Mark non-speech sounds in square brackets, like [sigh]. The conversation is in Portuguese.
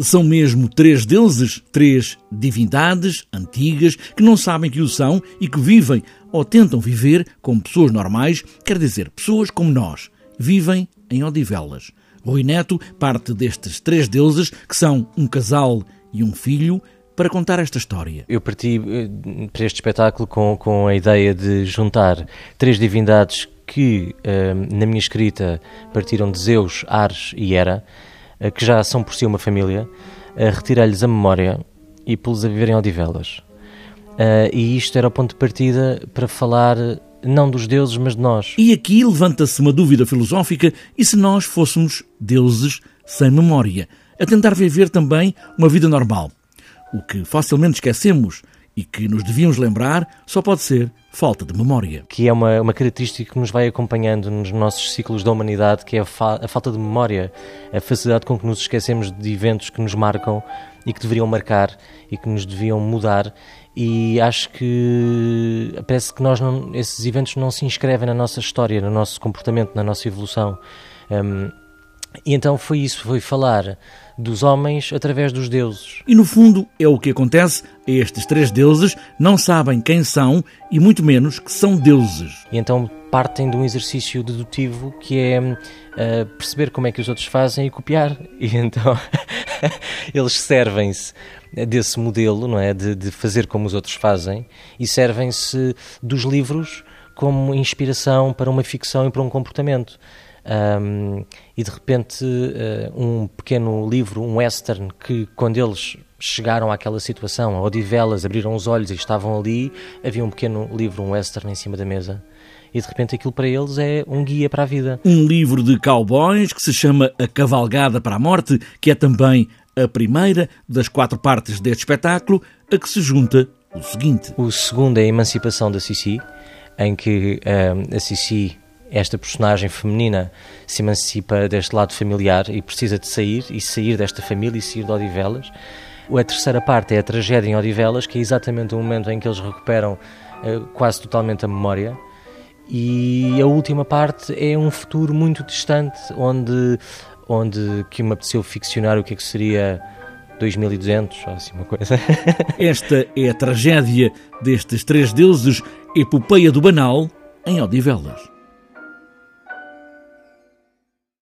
São mesmo três deuses, três divindades antigas que não sabem que o são e que vivem ou tentam viver como pessoas normais, quer dizer, pessoas como nós, vivem em Odivelas. Rui Neto parte destes três deuses, que são um casal e um filho, para contar esta história. Eu parti eh, para este espetáculo com, com a ideia de juntar três divindades que, eh, na minha escrita, partiram de Zeus, Ares e Hera que já são por si uma família, retirar-lhes a memória e pô-los a viver em Odivelas. Uh, e isto era o ponto de partida para falar não dos deuses, mas de nós. E aqui levanta-se uma dúvida filosófica: e se nós fôssemos deuses sem memória, a tentar viver também uma vida normal? O que facilmente esquecemos e que nos devíamos lembrar só pode ser falta de memória. Que é uma, uma característica que nos vai acompanhando nos nossos ciclos da humanidade, que é a, fa a falta de memória, a facilidade com que nos esquecemos de eventos que nos marcam e que deveriam marcar e que nos deviam mudar e acho que parece que nós não, esses eventos não se inscrevem na nossa história, no nosso comportamento, na nossa evolução. Um, e então foi isso, foi falar dos homens através dos deuses. E no fundo é o que acontece estes três deuses, não sabem quem são e muito menos que são deuses. E então partem de um exercício dedutivo que é uh, perceber como é que os outros fazem e copiar. [laughs] E então [laughs] eles servem-se desse modelo, não é, de, de fazer como os outros fazem e servem-se dos livros como inspiração para uma ficção e para um comportamento. Um, e de repente, uh, um pequeno livro, um western, que quando eles chegaram àquela situação, a Odivelas, abriram os olhos e estavam ali, havia um pequeno livro, um western em cima da mesa. E de repente aquilo para eles é um guia para a vida. Um livro de cowboys que se chama A Cavalgada para a Morte, que é também a primeira das quatro partes deste espetáculo, a que se junta o seguinte. O segundo é a Emancipação da Sissi, em que uh, a Sissi esta personagem feminina se emancipa deste lado familiar e precisa de sair, e sair desta família e sair de Odivelas. A terceira parte é a tragédia em Odivelas, que é exatamente o momento em que eles recuperam uh, quase totalmente a memória. E a última parte é um futuro muito distante, onde, onde que me apeteceu ficcionar o que é que seria 2200, ou assim uma coisa. [laughs] Esta é a tragédia destes três deuses, Epopeia do Banal, em Odivelas.